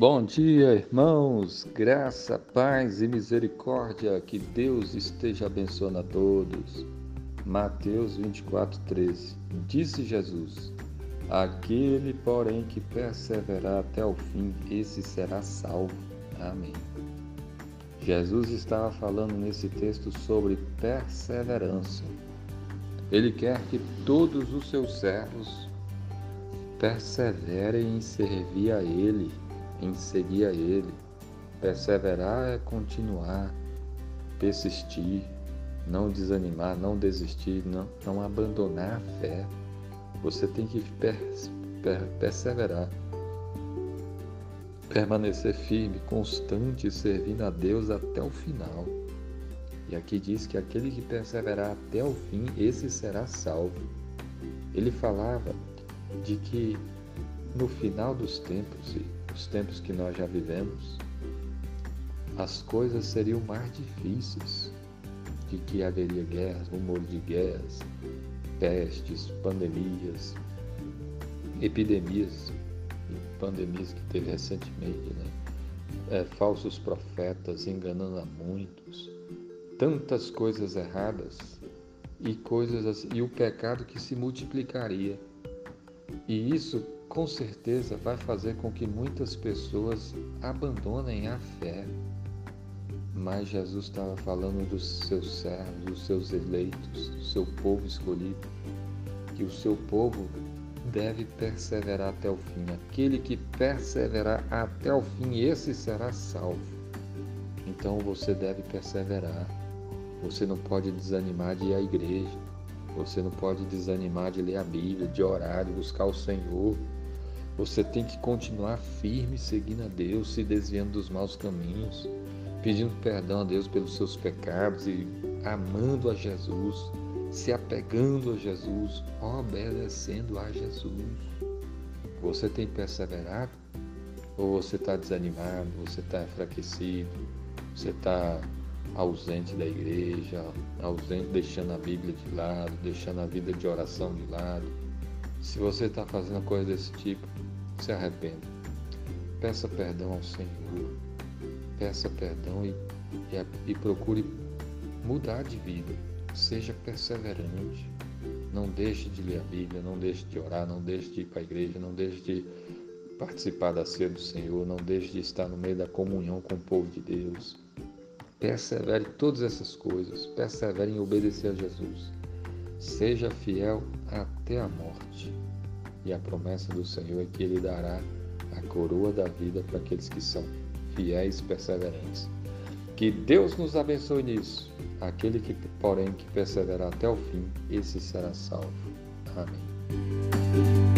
Bom dia, irmãos. Graça, paz e misericórdia. Que Deus esteja abençoando a todos. Mateus 24, 13. Disse Jesus: Aquele, porém, que perseverar até o fim, esse será salvo. Amém. Jesus estava falando nesse texto sobre perseverança. Ele quer que todos os seus servos perseverem em servir a Ele em seguir a Ele. Perseverar é continuar, persistir, não desanimar, não desistir, não, não abandonar a fé. Você tem que pers, per, perseverar, permanecer firme, constante, servindo a Deus até o final. E aqui diz que aquele que perseverar até o fim, esse será salvo. Ele falava de que no final dos tempos, os tempos que nós já vivemos, as coisas seriam mais difíceis, de que haveria guerras, rumores de guerras, pestes, pandemias, epidemias, pandemias que teve recentemente, né? É, falsos profetas enganando a muitos, tantas coisas erradas e coisas assim, e o pecado que se multiplicaria. E isso com certeza vai fazer com que muitas pessoas abandonem a fé. Mas Jesus estava falando dos seus servos, dos seus eleitos, do seu povo escolhido, que o seu povo deve perseverar até o fim. Aquele que perseverar até o fim, esse será salvo. Então você deve perseverar. Você não pode desanimar de ir à igreja. Você não pode desanimar de ler a Bíblia, de orar, de buscar o Senhor. Você tem que continuar firme seguindo a Deus, se desviando dos maus caminhos, pedindo perdão a Deus pelos seus pecados e amando a Jesus, se apegando a Jesus, obedecendo a Jesus. Você tem perseverado? Ou você está desanimado, você está enfraquecido, você está ausente da igreja, ausente, deixando a Bíblia de lado, deixando a vida de oração de lado? Se você está fazendo coisa desse tipo, se arrependa. Peça perdão ao Senhor. Peça perdão e, e, e procure mudar de vida. Seja perseverante. Não deixe de ler a Bíblia, não deixe de orar, não deixe de ir para a igreja, não deixe de participar da ceia do Senhor, não deixe de estar no meio da comunhão com o povo de Deus. Persevere em todas essas coisas, persevere em obedecer a Jesus. Seja fiel até a morte. E a promessa do Senhor é que Ele dará a coroa da vida para aqueles que são fiéis e perseverantes. Que Deus nos abençoe nisso. Aquele que, porém, que perseverar até o fim, esse será salvo. Amém.